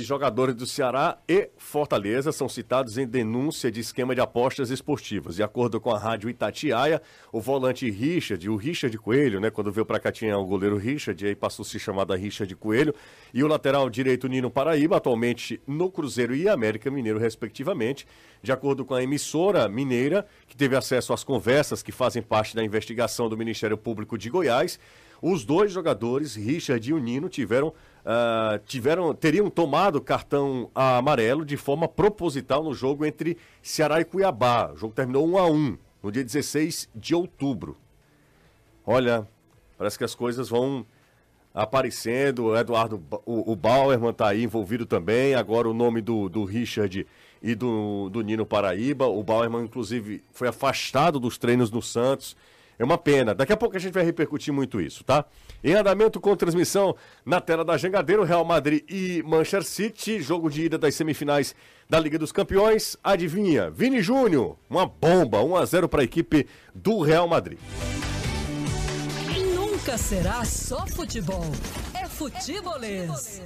Jogadores do Ceará e Fortaleza são citados em denúncia de esquema de apostas esportivas. De acordo com a rádio Itatiaia, o volante Richard, o Richard Coelho, né? Quando veio pra cá tinha o goleiro Richard, aí passou a se chamar da Richard Coelho, e o lateral direito Nino Paraíba, atualmente no Cruzeiro e América Mineiro, respectivamente. De acordo com a emissora mineira, que teve acesso às conversas que fazem parte da investigação do Ministério Público de Goiás, os dois jogadores, Richard e o Nino, tiveram uh, tiveram, teriam tomado cartão amarelo de forma proposital no jogo entre Ceará e Cuiabá. O jogo terminou 1 a 1 no dia 16 de outubro. Olha, parece que as coisas vão aparecendo. O Eduardo, o, o Bauerman está aí envolvido também. Agora o nome do, do Richard e do, do Nino Paraíba. O Bauerman, inclusive, foi afastado dos treinos no Santos. É uma pena. Daqui a pouco a gente vai repercutir muito isso, tá? Em andamento com transmissão na tela da Jangadeiro, Real Madrid e Manchester City, jogo de ida das semifinais da Liga dos Campeões. Adivinha, Vini Júnior, uma bomba, 1 a 0 para a equipe do Real Madrid. Nunca será só futebol, é futebolês.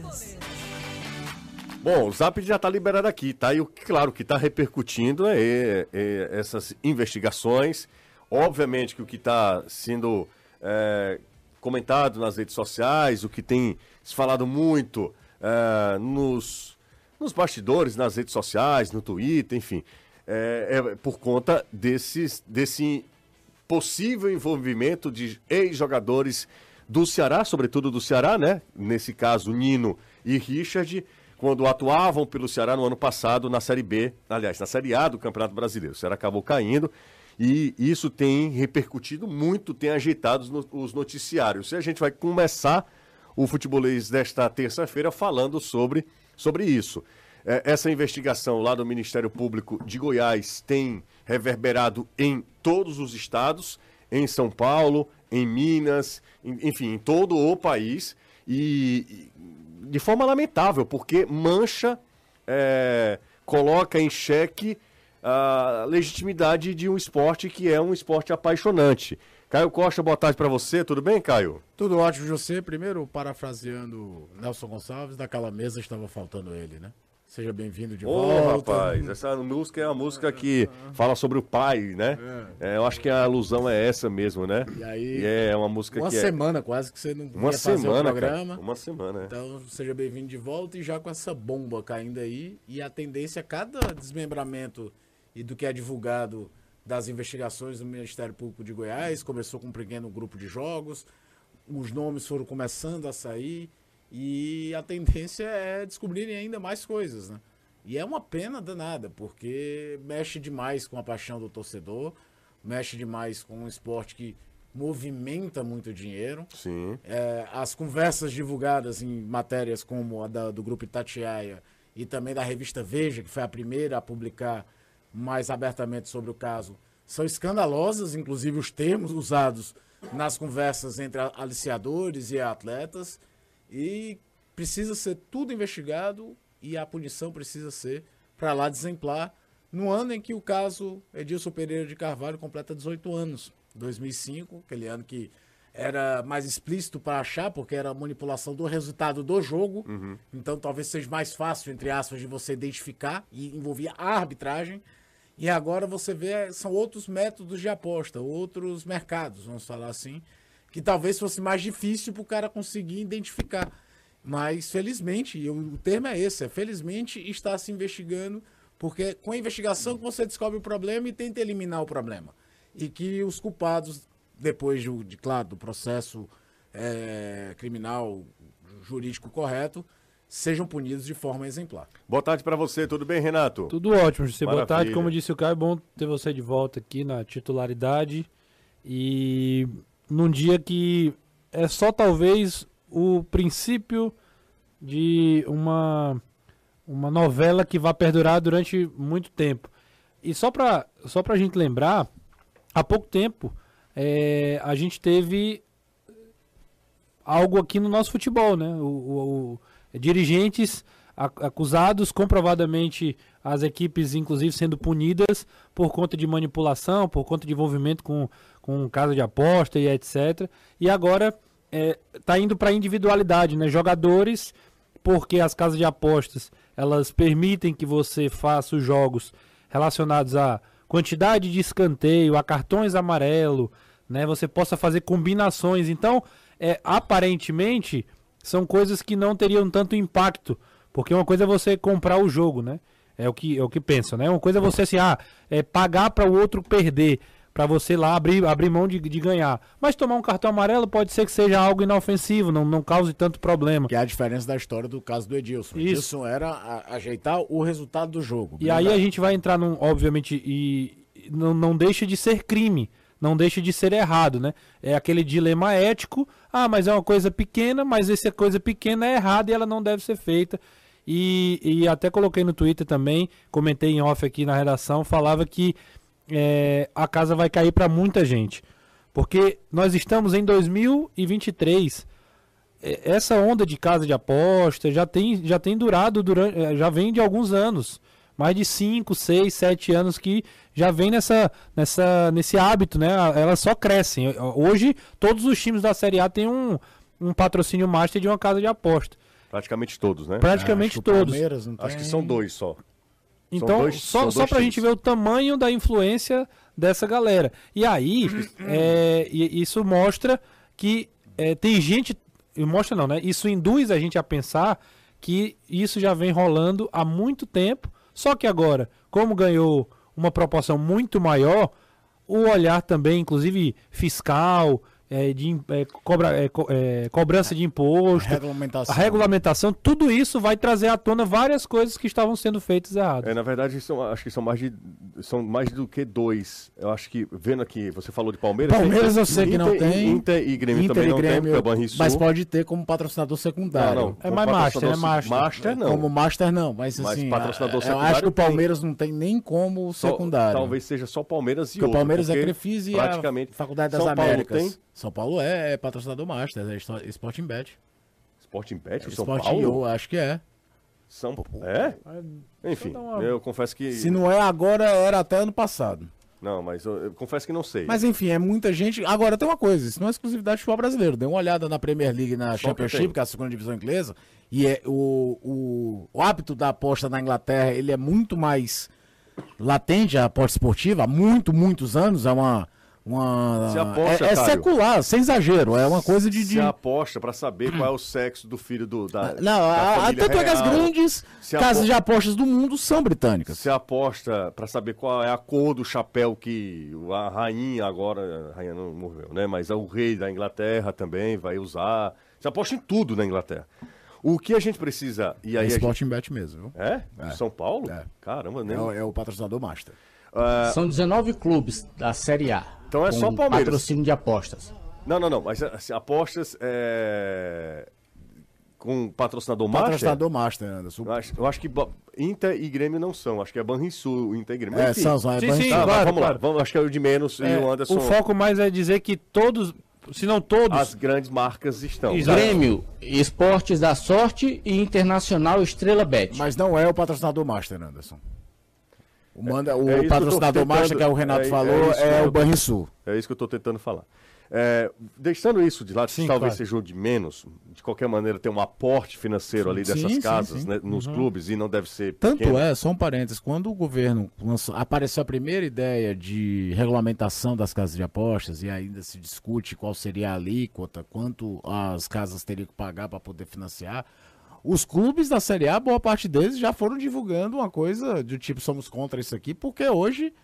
Bom, o Zap já está liberado aqui, tá? E claro que está repercutindo é, é, é, essas investigações. Obviamente que o que está sendo é, comentado nas redes sociais, o que tem se falado muito é, nos, nos bastidores, nas redes sociais, no Twitter, enfim, é, é por conta desses, desse possível envolvimento de ex-jogadores do Ceará, sobretudo do Ceará, né? Nesse caso, Nino e Richard, quando atuavam pelo Ceará no ano passado na Série B, aliás, na Série A do Campeonato Brasileiro. O Ceará acabou caindo e isso tem repercutido muito, tem ajeitado os noticiários. E a gente vai começar o futebolês desta terça-feira falando sobre, sobre isso. É, essa investigação lá do Ministério Público de Goiás tem reverberado em todos os estados, em São Paulo, em Minas, enfim, em todo o país. E, de forma lamentável, porque mancha, é, coloca em xeque a legitimidade de um esporte que é um esporte apaixonante. Caio Costa, boa tarde para você, tudo bem, Caio? Tudo ótimo, José. Primeiro, parafraseando Nelson Gonçalves, daquela mesa estava faltando ele, né? Seja bem-vindo de oh, volta. rapaz, essa música é uma música que fala sobre o pai, né? É. É, eu acho que a alusão é essa mesmo, né? E aí, e é uma música uma que é semana é... quase que você não uma semana, programa. Cara, uma semana, é. Então, seja bem-vindo de volta e já com essa bomba caindo aí e a tendência a cada desmembramento e do que é divulgado das investigações do Ministério Público de Goiás. Começou com um pequeno grupo de jogos, os nomes foram começando a sair e a tendência é descobrirem ainda mais coisas, né? E é uma pena danada, porque mexe demais com a paixão do torcedor, mexe demais com um esporte que movimenta muito dinheiro. Sim. É, as conversas divulgadas em matérias como a da, do Grupo Itatiaia e também da revista Veja, que foi a primeira a publicar mais abertamente sobre o caso são escandalosas, inclusive os termos usados nas conversas entre aliciadores e atletas, e precisa ser tudo investigado e a punição precisa ser para lá de exemplar no ano em que o caso Edilson Pereira de Carvalho completa 18 anos, 2005, aquele ano que era mais explícito para achar, porque era a manipulação do resultado do jogo. Uhum. Então talvez seja mais fácil, entre aspas, de você identificar e envolvia a arbitragem. E agora você vê, são outros métodos de aposta, outros mercados, vamos falar assim, que talvez fosse mais difícil para o cara conseguir identificar. Mas felizmente, o termo é esse, é felizmente está se investigando, porque com a investigação que você descobre o problema e tenta eliminar o problema. E que os culpados, depois de, de claro, do processo é, criminal jurídico correto, sejam punidos de forma exemplar. Boa tarde para você, tudo bem, Renato? Tudo ótimo, José. Boa tarde, como disse o Caio, é bom ter você de volta aqui na titularidade e num dia que é só talvez o princípio de uma uma novela que vai perdurar durante muito tempo. E só para só a gente lembrar, há pouco tempo é, a gente teve algo aqui no nosso futebol, né? O, o, dirigentes acusados, comprovadamente as equipes, inclusive, sendo punidas por conta de manipulação, por conta de envolvimento com, com casa de aposta e etc. E agora está é, tá indo para individualidade, né? Jogadores porque as casas de apostas elas permitem que você faça os jogos relacionados a quantidade de escanteio, a cartões amarelo, né? Você possa fazer combinações. Então, é, aparentemente, são coisas que não teriam tanto impacto, porque uma coisa é você comprar o jogo, né? É o que é o que penso, né? Uma coisa é você assim, ah, é pagar para o outro perder para você lá abrir, abrir mão de, de ganhar. Mas tomar um cartão amarelo pode ser que seja algo inofensivo, não, não cause tanto problema. Que é a diferença da história do caso do Edilson. O Isso. Edilson era a- ajeitar o resultado do jogo. E aí a gente vai entrar num, obviamente, e e não, não deixa de ser crime, não deixa de ser errado, né? É aquele dilema ético, ah, mas é uma coisa pequena, mas essa coisa pequena é errada e ela não deve ser feita. E, e até coloquei no Twitter também, comentei em off aqui na redação, falava que é, a casa vai cair para muita gente. Porque nós estamos em 2023. É, Essa onda de casa de aposta já tem, já tem durado, durante, já vem de alguns anos. Mais de 5, 6, 7 anos que já vem nessa, nessa, nesse hábito, né? Elas só crescem. Hoje, todos os times da Série A têm um, um patrocínio master de uma casa de aposta. Praticamente todos, né? Praticamente Acho todos. Não Acho que são dois só. Então, dois- só, só pra times. gente ver o tamanho da influência dessa galera. E aí, é, isso mostra que é, tem gente. e Mostra não, né? Isso induz a gente a pensar que isso já vem rolando há muito tempo. Só que agora, como ganhou uma proporção muito maior, o olhar também, inclusive fiscal, é, de é, cobra- é, co- é, cobrança de imposto, Regulamentação. a regulamentação, tudo isso vai trazer à tona várias coisas que estavam sendo feitas erradas. É, na verdade, são, acho que são mais, de, são mais do que dois. Eu acho que, vendo aqui, você falou de Palmeiras. Palmeiras tem- eu sei que não Inter- tem. Inter e Grêmio Inter também e não tem, Grêmio, porque é mas pode ter como patrocinador secundário. Não, não. É mais master, é master. Master não. Como Master não, mas, Mas assim, patrocinador eu acho secundário que o tem. Palmeiras não tem nem como Só- secundário. Talvez seja só Palmeiras e Porque o outro, Palmeiras é Crefisa e praticamente a Faculdade das São Paulo Américas. tem? São Paulo é, é patrocinador Master, é Sto- Sporting Bet. Sporting Bet, o São Sporting Paulo. eu acho que é. São... É? Enfim, dar uma- eu confesso que... Se não é agora, era até ano passado. Não, mas eu, eu confesso que não sei. Mas enfim, é muita gente. Agora tem uma coisa, isso não é exclusividade do futebol brasileiro. Dê uma olhada na Premier League e na Só que Championship, tem. que é a segunda divisão inglesa, e é o, o, o hábito da aposta na Inglaterra, ele é muito mais latente, a aposta esportiva, há muito, muitos anos, é uma. Uma Se aposta, é, é secular, sem exagero, é uma coisa de. de... Se aposta pra saber qual é o sexo do filho do, da, Não, da a, tanto é que as grandes Se casas de apostas do mundo são britânicas. Se aposta pra saber qual é a cor do chapéu que a rainha agora, a rainha não morreu, né? Mas o rei da Inglaterra também vai usar. Se aposta em tudo na Inglaterra. O que a gente precisa e É aí gente... Sporting Bet mesmo, viu? É? São Paulo? É. Caramba, né? É, é o patrocinador Master. São 19 clubes da Série A. Então é só Palmeiras. patrocínio de apostas. Não, não, não. Mas assim, apostas é... com patrocinador master. Patrocinador Master, Anderson. Eu acho, eu acho que Inter e Grêmio não são. Aacho que é Banrisul, Inter e Grêmio. É, Enfim. são, são, é Sim, sim, Tá, claro, vamos claro. lá. Vamos, acho que é o de menos É, e o Anderson. o foco mais é dizer que todos, se não todos, As grandes marcas estão. Exato. Grêmio, Esportes da Sorte e Internacional Estrela Bet. Mas não é o patrocinador Master, Anderson. O, manda, o é tô patrocinador tentando- Master, que é o Renato é- é falou, é, eu o Banrisul. É isso que eu estou tentando falar. É, deixando isso de lado, Sim, talvez claro. seja o de menos, de qualquer maneira tem um aporte financeiro ali Sim, dessas sim, casas né, nos clubes e não deve ser Tanto pequeno. é, só um parênteses, quando o governo lançou- apareceu a primeira ideia de regulamentação das casas de apostas e ainda se discute qual seria a alíquota, quanto as casas teriam que pagar para poder financiar, os clubes da Série A, boa parte deles já foram divulgando uma coisa do tipo somos contra isso aqui, porque hoje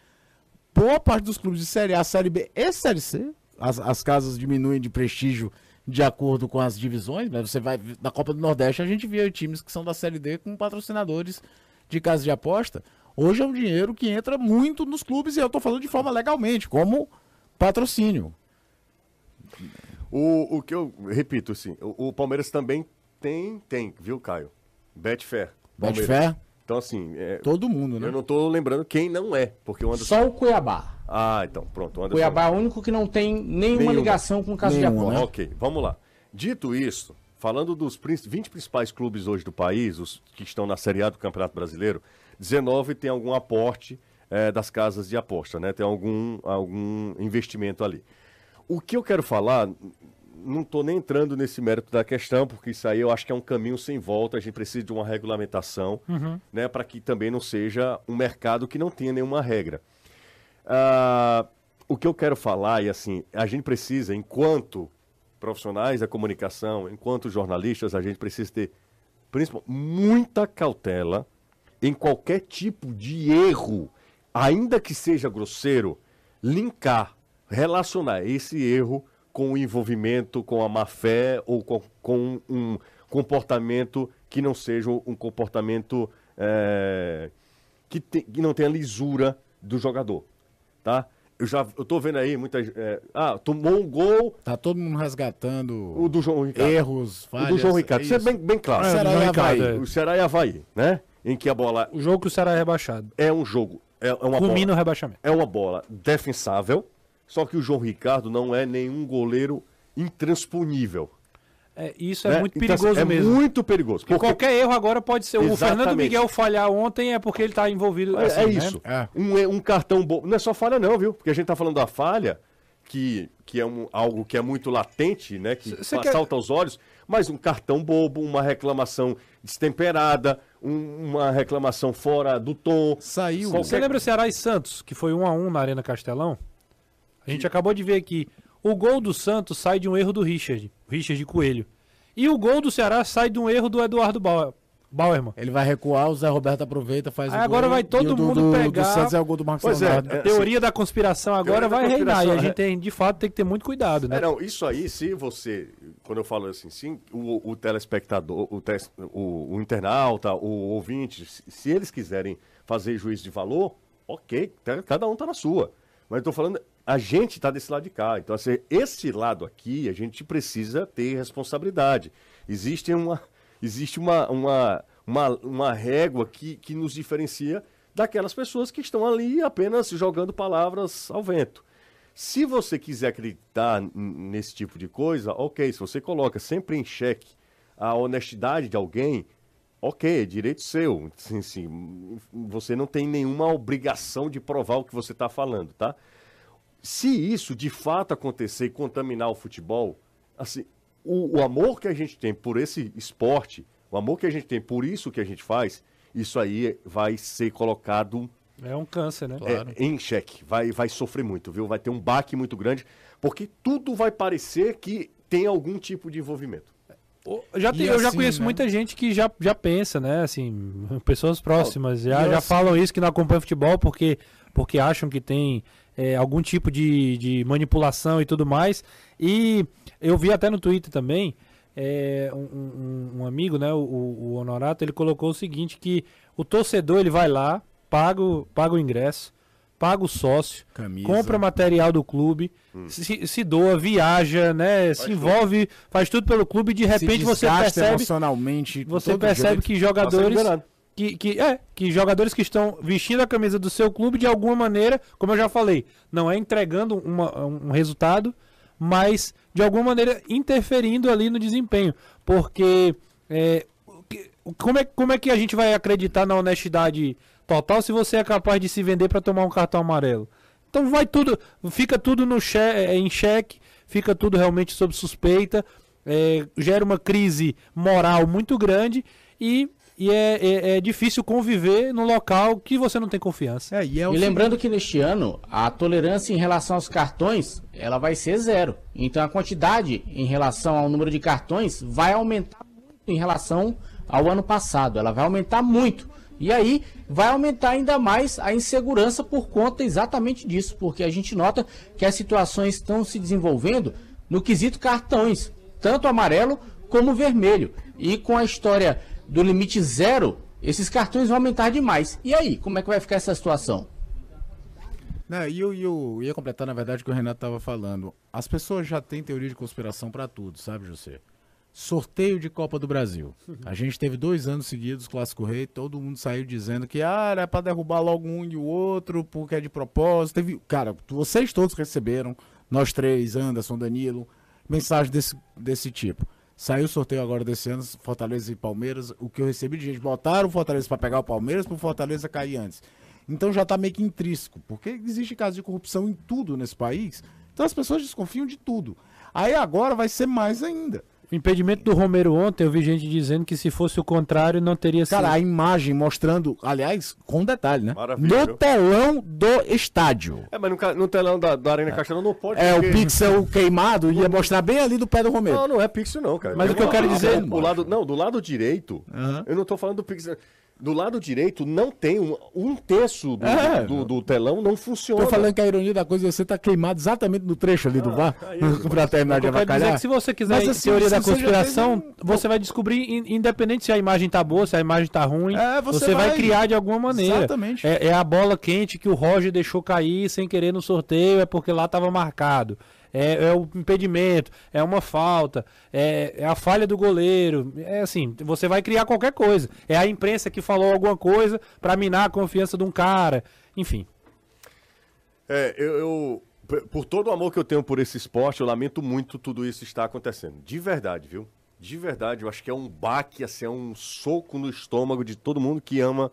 boa parte dos clubes de Série A, Série B e Série C, as, as casas diminuem de prestígio de acordo com as divisões, né? Você vai na Copa do Nordeste, a gente via times que são da Série D com patrocinadores de casas de aposta. Hoje é um dinheiro que entra muito nos clubes e eu tô falando de forma legalmente, como patrocínio. O, o que eu repito, assim, o, o Palmeiras também tem, tem, viu, Caio? Betfair. Palmeiras. Betfair, Então, assim, é, todo mundo, né? eu não tô lembrando quem não é, porque o Anderson. Só o Cuiabá. Ah, então, pronto. O Anderson... Cuiabá é o único que não tem nenhuma, Nenhuma. ligação com casa de Nenhuma, apostas. né? Ok, vamos lá. Dito isso, falando dos prin- 20 principais clubes hoje do país, os que estão na Série A do Campeonato Brasileiro, 19 tem algum aporte eh, das casas de aposta, né? Tem algum, algum investimento ali. O que eu quero falar, não estou nem entrando nesse mérito da questão, porque isso aí eu acho que é um caminho sem volta. A gente precisa de uma regulamentação, né, para que também não seja um mercado que não tenha nenhuma regra. Ah, o que eu quero falar, e assim, a gente precisa, enquanto profissionais da comunicação, enquanto jornalistas, a gente precisa ter, principalmente, muita cautela em qualquer tipo de erro, ainda que seja grosseiro, linkar, relacionar esse erro com o envolvimento, com a má fé ou com, com um comportamento que não seja um comportamento é, que, te, que não tenha lisura do jogador, tá? Eu já eu tô vendo aí muita é, ah tomou um gol Tá todo mundo resgatando o do João Ricardo erros, o falhas. do João Ricardo isso é isso. bem, bem claro É, Ceará do e Ricardo, Havaí. é. o Ceará e Havaí né em que a bola O jogo que o Ceará é rebaixado. é um jogo é, é uma Culmina bola o rebaixamento. é uma bola defensável só que o João Ricardo não é nenhum goleiro intransponível É, isso é né? muito Então, assim, perigoso é mesmo. muito perigoso Porque qualquer erro agora pode ser. O Fernando Exatamente. Miguel falhar ontem é porque ele tá envolvido. É, assim, é né? isso. É. Um, é- um cartão bobo. Não é só falha, não, viu? Porque a gente tá falando da falha, que, que é um, algo que é muito latente, né? Que Cê quer- salta aos olhos, mas um cartão bobo, uma reclamação destemperada, um- uma reclamação fora do tom. Saiu. Qualquer- Você lembra Ceará e Santos, que foi 1 a 1 na Arena Castelão? A gente acabou de ver aqui. O gol do Santos sai de um erro do Richard, Richard Coelho. E o gol do Ceará sai de um erro do Eduardo Bauer, Bauerman. Ele vai recuar, o Zé Roberto aproveita, faz Aí o agora gol, vai todo e o do- mundo do, pegar- Do Santos é o gol do Marcos Pois é, Leonardo. é, A teoria da conspiração agora vai reinar. E a conspiração, gente é. tem, de fato, tem que ter muito cuidado, né? É, não, isso aí, se você, quando eu falo assim, sim, o, o telespectador, o, tes- o, o internauta, o ouvinte, se, se eles quiserem fazer juízo de valor, ok, cada um tá na sua. Mas eu tô falando, a gente tá desse lado de cá. Então, assim, esse lado aqui, a gente precisa ter responsabilidade. Existe uma, existe uma, uma, uma, uma régua que, que nos diferencia daquelas pessoas que estão ali apenas jogando palavras ao vento. Se você quiser acreditar nesse tipo de coisa, ok. Se você coloca sempre em xeque a honestidade de alguém, ok, é direito seu. Sim, sim, você não tem nenhuma obrigação de provar o que você está falando, tá? Se isso de fato acontecer e contaminar o futebol, assim, o, o amor que a gente tem por esse esporte, o amor que a gente tem por isso que a gente faz, isso aí vai ser colocado É um câncer, né? é, em xeque. Vai, vai sofrer muito, viu? Vai ter um baque muito grande, porque tudo vai parecer que tem algum tipo de envolvimento. Eu já, tem- eu já assim, conheço né? muita gente que já, já pensa, né? Assim, pessoas próximas já, e já assim- falam isso que não acompanham futebol porque, porque acham que tem é, algum tipo de, de manipulação e tudo mais. E eu vi até no Twitter também, é, um, um- um amigo, né? O, o Honorato, ele colocou o seguinte, que o torcedor ele vai lá, paga, o- paga o ingresso, paga o sócio, Camisa. compra material do clube, se, se doa, viaja, né? se tudo. envolve, faz tudo pelo clube e de Se repente você percebe, emocionalmente. você percebe jeito. que sendo jogadores. Que, que é que jogadores que estão vestindo a camisa do seu clube de alguma maneira, como eu já falei, não é entregando uma- um resultado, mas de alguma maneira interferindo ali no desempenho, porque é, como, é, como é que a gente vai acreditar na honestidade total se você é capaz de se vender para tomar um cartão amarelo? Então vai tudo, fica tudo no che é, em xeque, fica tudo realmente sob suspeita, é, gera uma crise moral muito grande e, e é, é- é difícil conviver num local que você não tem confiança. É, e é E lembrando que neste ano a tolerância em relação aos cartões ela vai ser zero. Então a quantidade em relação ao número de cartões vai aumentar muito em relação ao ano passado. Ela vai aumentar muito. E aí vai aumentar ainda mais a insegurança por conta exatamente disso, porque a gente nota que as situações estão se desenvolvendo no quesito cartões, tanto amarelo como vermelho. E com a história do limite zero, esses cartões vão aumentar demais. E aí, como é que vai ficar essa situação? Não, e eu, eu ia completar, na verdade, o que o Renato estava falando. As pessoas já têm teoria de conspiração para tudo, sabe, José? Sorteio de Copa do Brasil. A gente teve dois anos seguidos, Clássico Rei, todo mundo saiu dizendo que ah, era para derrubar logo um e o outro, porque é de propósito. Teve, cara, vocês todos receberam, nós três, Anderson, Danilo, mensagem desse, desse tipo. Saiu o sorteio agora desse ano, Fortaleza e Palmeiras. O que eu recebi de gente, botaram o Fortaleza para pegar o Palmeiras, pro Fortaleza cair antes. Então já tá meio que intrínseco, porque existe caso de corrupção em tudo nesse país. Então as pessoas desconfiam de tudo. Aí agora vai ser mais ainda. O impedimento do Romero ontem, eu vi gente dizendo que se fosse o contrário, não teria sido. Cara, a imagem mostrando, aliás, com detalhe, né? Maravilha, no telão do estádio. É, mas no, no telão da, da Arena Castelão não pode. É, o porque- pixel queimado ia mostrar bem ali do pé do Romero. Não, não é pixel não, cara. Mas o que eu quero dizer- O lado, não, do lado direito, Aham. eu não tô falando do pixel. Do lado direito não tem um, um terço do, É. do, do telão não funciona. Tô falando que a ironia da coisa é você tá queimado exatamente no trecho ali do VAR, aí, pra terminar O de dizer é avacalhar. que se você quiser Mas, assim, teoria da conspiração, teve um- você vai descobrir, in- independente se a imagem tá boa, se a imagem tá ruim, É, você, você vai... vai- criar de alguma maneira. Exatamente. É, é a bola quente que o Roger deixou cair sem querer no sorteio, é porque lá tava marcado. É, é o impedimento, é uma falta, é, é a falha do goleiro. É assim, você vai criar qualquer coisa. É a imprensa que falou alguma coisa pra minar a confiança de um cara. Enfim. É, eu, eu- por todo o amor que eu tenho por esse esporte, eu lamento muito tudo isso estar acontecendo. De verdade, viu? De verdade, eu acho que é um baque, assim, é um soco no estômago de todo mundo que ama,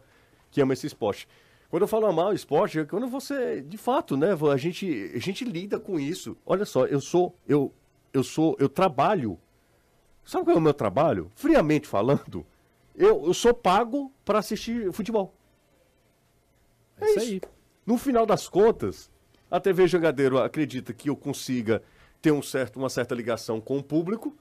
que ama esse esporte. Quando eu falo amar o esporte, é quando você, de fato, né, a gente, a gente lida com isso. Olha só, eu sou, eu, eu sou, eu trabalho. Sabe qual é o meu trabalho? Friamente falando, eu, eu sou pago para assistir futebol. É isso aí. No final das contas, a TV Jangadeiro acredita que eu consiga ter um certo, uma certa ligação com o público,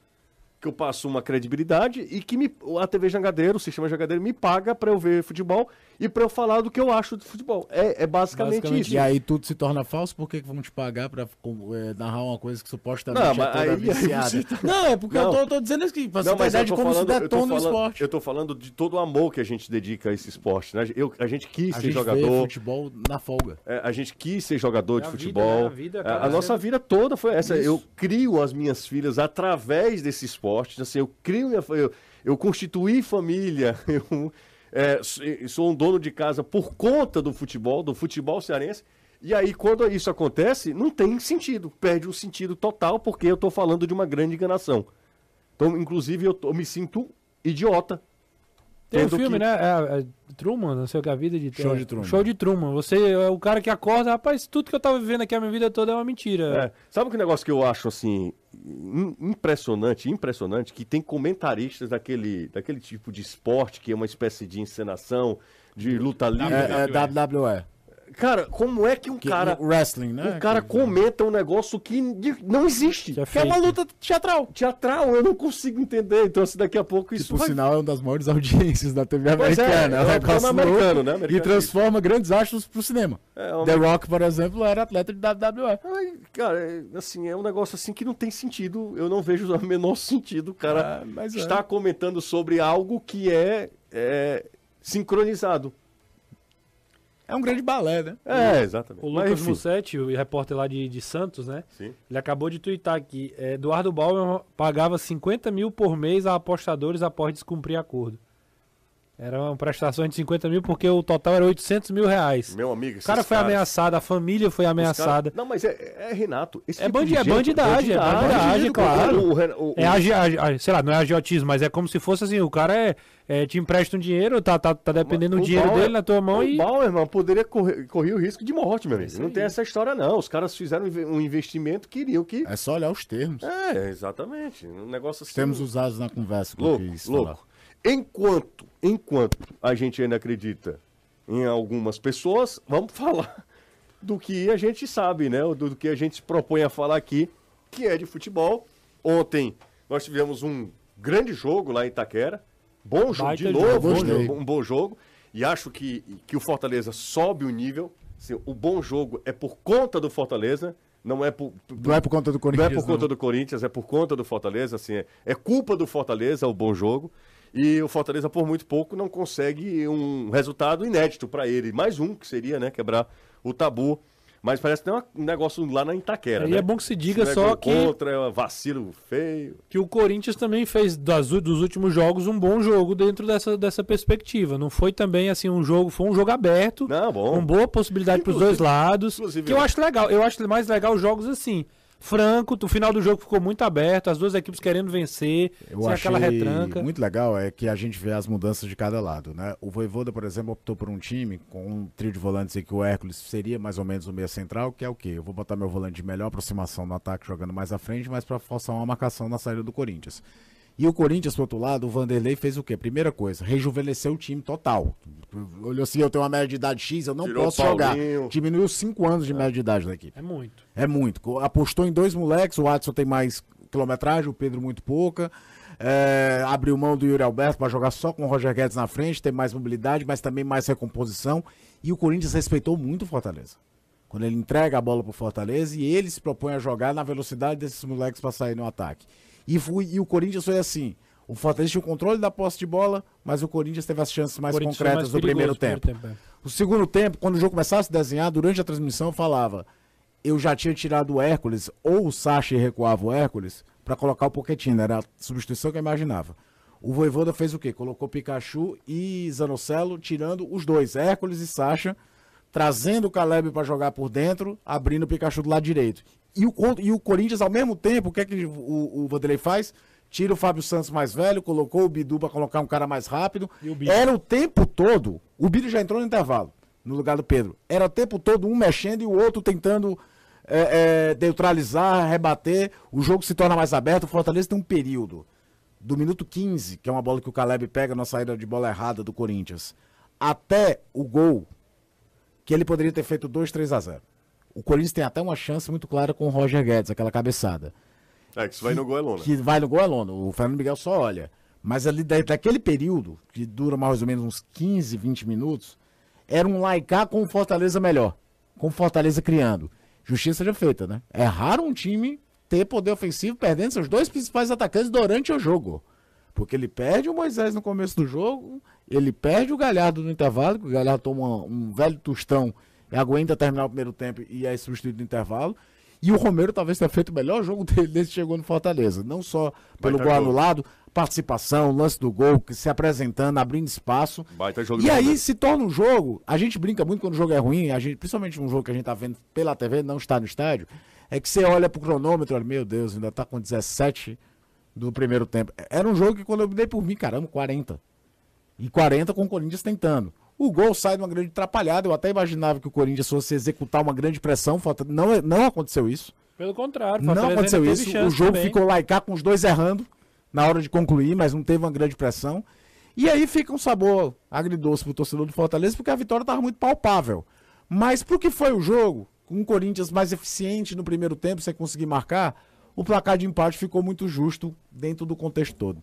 que eu passo uma credibilidade e que me, a TV Jangadeiro, o sistema Jangadeiro, me paga para eu ver futebol e para eu falar do que eu acho de futebol. É, é basicamente, Basicamente isso. E aí tudo se torna falso, por que que vão te pagar com- é, narrar uma coisa que supostamente Não, é toda aí- aí viciada? você tá- Não, é porque eu Não. tô, tô dizendo isso aqui, pra você Não, ter mas ideia eu de como falando, se eu detona o esporte. eu tô falando de todo o amor que a gente dedica a esse esporte. Né? Eu, a gente quis A ser gente jogador, futebol na folga. É, a gente quis ser jogador É de a vida, futebol. né? A vida É, acaba a nossa vida toda foi essa. Eu crio as minhas filhas através desse esporte. Assim, eu crio minha, eu, eu constituí família. Eu é, sou um dono de casa por conta do futebol, do futebol cearense. E aí, quando isso acontece, não tem sentido. Perde o sentido total, porque eu estou falando de uma grande enganação. Então, inclusive, eu, tô- eu me sinto idiota. Tem um filme, que- né? É, é Truman, não sei o que, a vida de Show é, de Truman. Show de Truman. Você é o cara que acorda, rapaz, tudo que eu tava vivendo aqui a minha vida toda é uma mentira. É. Sabe que negócio que eu acho assim im- impressionante, impressionante, que tem comentaristas daquele, daquele tipo de esporte que é uma espécie de encenação, de luta livre. É, é WWE. Cara, como é que um Que- cara, wrestling, né? um cara Que- comenta um negócio que não existe? Que é Que é uma luta teatral. Teatral, eu não consigo entender. Então, assim, daqui a pouco Que, isso por vai... sinal, é uma das maiores audiências da TV Pois é, americana. é um o negócio programa americano, né? E Americano. transforma grandes astros pro cinema. É, uma- The Rock, por exemplo, era atleta de WWE. Ai, cara, é, assim, é um negócio assim que não tem sentido. Eu não vejo o menor sentido. O cara Ah, mas é. está comentando sobre algo que é, é, sincronizado. É um grande balé, né? É, exatamente. O Lucas. Mussetti, o repórter lá de, de Santos, né? Sim. Ele acabou de twittar aqui. É, Eduardo Bauer pagava 50 mil por mês a apostadores após descumprir acordo. Era uma prestação de 50 mil porque o total era 800 mil reais. Meu amigo, O cara foi caras- ameaçado, a família foi ameaçada. caras- Não, mas é, é, Renato. Esse É tipo bandi- é bandidagem, é bandidagem, claro. O, Ren- o- É, agi, agi- agi- sei lá, não é agiotismo, mas é como se fosse assim, o cara é, é, te empresta um dinheiro, tá, tá, tá dependendo do o dinheiro Bauer- dele na tua mão o e... Bauer, irmão, poderia correr, correr o risco de morte, meu amigo. Não tem essa história, não. Os caras fizeram um inve- investimento, queriam que. É só olhar os termos. É, exatamente. Um negócio assim. Temos usados na conversa que eu Louco, falar. louco. Enquanto, enquanto a gente ainda acredita em algumas pessoas, vamos falar do que a gente sabe, né? Do, que a gente se propõe a falar aqui, que é de futebol. Ontem nós tivemos um grande jogo lá em Itaquera. Bom jogo, de novo, um bom jogo. E acho que, que o Fortaleza sobe o nível. Assim, o bom jogo é por conta do Fortaleza, não é por, Não é por conta do não Corinthians. é por conta do Corinthians, é por conta do Fortaleza, assim, é, é culpa do Fortaleza o bom jogo. E o Fortaleza, por muito pouco, não consegue um resultado inédito para ele. Mais um, que seria, né, quebrar o tabu. Mas parece que tem um negócio lá na Itaquera, E né? é bom que se diga Esse só que, Contra, é um vacilo feio. que o Corinthians também fez das, dos últimos jogos um bom jogo dentro dessa, dessa perspectiva. Não foi também assim um jogo, foi um jogo aberto, Não, bom. com boa possibilidade para os dois lados. Que eu acho legal. Eu acho mais legal os jogos assim. Franco. O final do jogo ficou muito aberto, as duas equipes querendo vencer, Eu sem achei aquela retranca. muito legal é que a gente vê as mudanças de cada lado, né? O Voivoda, por exemplo, optou por um time com um trio de volantes em que o Hércules seria mais ou menos o meia central, que é o quê? Eu vou botar meu volante de melhor aproximação no ataque jogando mais à frente, mas para forçar uma marcação na saída do Corinthians. E o Corinthians, por outro lado, o Vanderlei fez o quê? Primeira coisa, rejuvenesceu o time total. Olhou assim, eu tenho uma média de idade X, eu não Tirou posso jogar. Diminuiu 5 anos de média de idade da equipe. É muito. É muito. Apostou em dois moleques, o Adson tem mais quilometragem, o Pedro muito pouca. É, abriu mão do Yuri Alberto para jogar só com o Roger Guedes na frente, tem mais mobilidade, mas também mais recomposição. E o Corinthians respeitou muito o Fortaleza. Quando ele entrega a bola pro Fortaleza e ele se propõe a jogar na velocidade desses moleques para sair no ataque. E, fui, e o Corinthians foi assim. O Fortaleza tinha o controle da posse de bola, mas o Corinthians teve as chances mais concretas no primeiro tempo. primeiro tempo, O segundo tempo, quando o jogo começasse a se desenhar, durante a transmissão eu falava, eu já tinha tirado o Hércules, ou o Sacha recuava o Hércules, para colocar o Pochettino, era a substituição que eu imaginava. O Voivoda fez o quê? Colocou Pikachu e Zanocelo, tirando os dois, Hércules e Sacha, trazendo o Caleb para jogar por dentro, abrindo o Pikachu do lado direito. E o, e o Corinthians, ao mesmo tempo, o que é que o, o Vanderlei faz? Tira o Fábio Santos mais velho, colocou o Bidu para colocar um cara mais rápido. E o? Era o tempo todo. O Bidu já entrou no intervalo, no lugar do Pedro. Era o tempo todo um mexendo e o outro tentando é, é, neutralizar, rebater. O jogo se torna mais aberto. O Fortaleza tem um período do minuto 15, que é uma bola que o Caleb pega na saída de bola errada do Corinthians, até o gol, que ele poderia ter feito 2, 3 a 0. O Corinthians tem até uma chance muito clara com o Roger Guedes, aquela cabeçada. É, que isso vai no gol é lona. Que vai no gol é lona. O Fernando Miguel só olha. Mas ali da- daquele período, que dura mais ou menos uns 15, 20 minutos, era um laicar com o Fortaleza melhor. Com o Fortaleza criando. Justiça já feita, né? É raro um time ter poder ofensivo perdendo seus dois principais atacantes durante o jogo. Porque ele perde o Moisés no começo do jogo, ele perde o Galhardo no intervalo, que o Galhardo toma um velho tostão aguenta terminar o primeiro tempo e é substituído no intervalo. E o Romero talvez tenha feito o melhor jogo dele desde que chegou no Fortaleza. Não só pelo gol anulado, participação, lance do gol, se apresentando, abrindo espaço. E aí Romero. se torna um jogo. A gente brinca muito quando o jogo é ruim, a gente, principalmente um jogo que a gente tá vendo pela TV, não está no estádio. É que você olha pro cronômetro, olha, meu Deus, ainda tá com 17 do primeiro tempo. Era um jogo que quando eu dei por mim, caramba, 40. E 40 com o Corinthians tentando. O gol sai de uma grande atrapalhada. Eu até imaginava que o Corinthians fosse executar uma grande pressão. falta- Não, não aconteceu isso. Pelo contrário, Não aconteceu isso. O jogo também. ficou laicar com os dois errando na hora de concluir, mas não teve uma grande pressão. E aí fica um sabor agridoce pro torcedor do Fortaleza, porque a vitória estava muito palpável. Mas pro que foi o jogo, com o Corinthians mais eficiente no primeiro tempo, sem conseguir marcar, o placar de empate ficou muito justo dentro do contexto todo.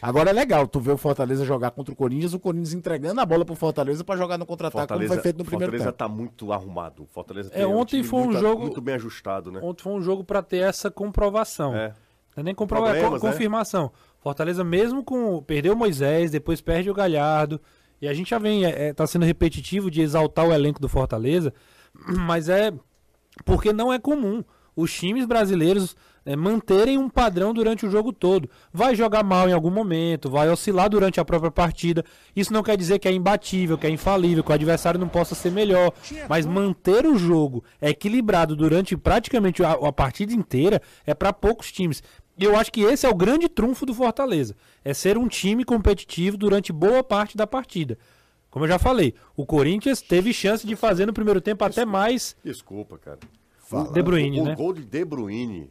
Agora é legal tu ver o Fortaleza jogar contra o Corinthians, o Corinthians entregando a bola pro Fortaleza para jogar no contra-ataque, como Fortaleza, foi feito no primeiro Fortaleza tempo. tá muito arrumado. Fortaleza É, tem ontem time foi um muito, jogo- muito bem ajustado, né? Ontem foi um jogo pra ter essa comprovação. É. Não é nem comprovação, é né? confirmação. Fortaleza mesmo com perdeu o Moisés, depois perde o Galhardo. E a gente já vem, é, é, tá sendo repetitivo de exaltar o elenco do Fortaleza, mas é porque não é comum os times brasileiros é, manterem um padrão durante o jogo todo. Vai jogar mal em algum momento, vai oscilar durante a própria partida. Isso não quer dizer que é imbatível, que é infalível, que o adversário não possa ser melhor. Mas manter o jogo equilibrado durante praticamente a, a partida inteira é para poucos times. E eu acho que esse é o grande trunfo do Fortaleza. É ser um time competitivo durante boa parte da partida. Como eu já falei, o Corinthians teve chance de fazer no primeiro tempo até mais Desculpa, cara. Fala. De Bruyne, o, né? O gol de De Bruyne.